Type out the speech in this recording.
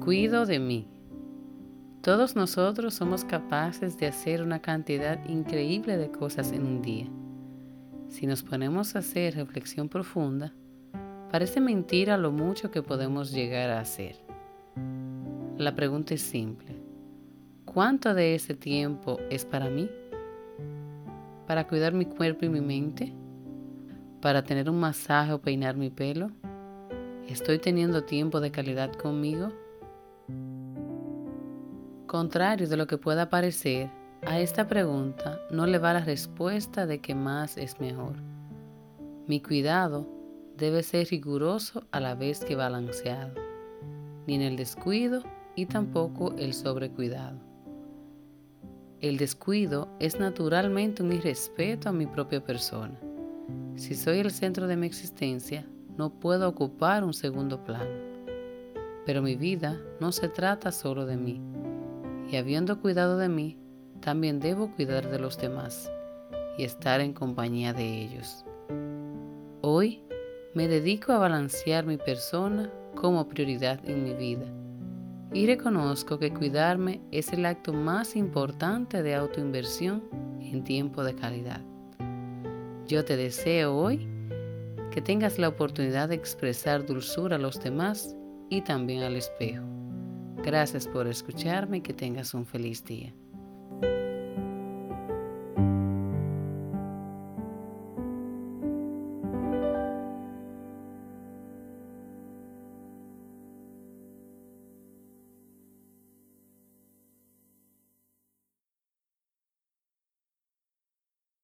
Cuido de mí. Todos nosotros somos capaces de hacer una cantidad increíble de cosas en un día. Si nos ponemos a hacer reflexión profunda, parece mentira lo mucho que podemos llegar a hacer. La pregunta es simple. ¿Cuánto de ese tiempo es para mí? ¿Para cuidar mi cuerpo y mi mente? ¿Para tener un masaje o peinar mi pelo? ¿Estoy teniendo tiempo de calidad conmigo? Contrario de lo que pueda parecer, a esta pregunta no le va la respuesta de que más es mejor. Mi cuidado debe ser riguroso a la vez que balanceado, ni en el descuido y tampoco el sobrecuidado. El descuido es naturalmente un irrespeto a mi propia persona. Si soy el centro de mi existencia, no puedo ocupar un segundo plano. Pero mi vida no se trata solo de mí, y habiendo cuidado de mí, también debo cuidar de los demás y estar en compañía de ellos. Hoy me dedico a balancear mi persona como prioridad en mi vida y reconozco que cuidarme es el acto más importante de autoinversión en tiempo de calidad. Yo te deseo hoy que tengas la oportunidad de expresar dulzura a los demás y también al espejo. Gracias por escucharme y que tengas un feliz día.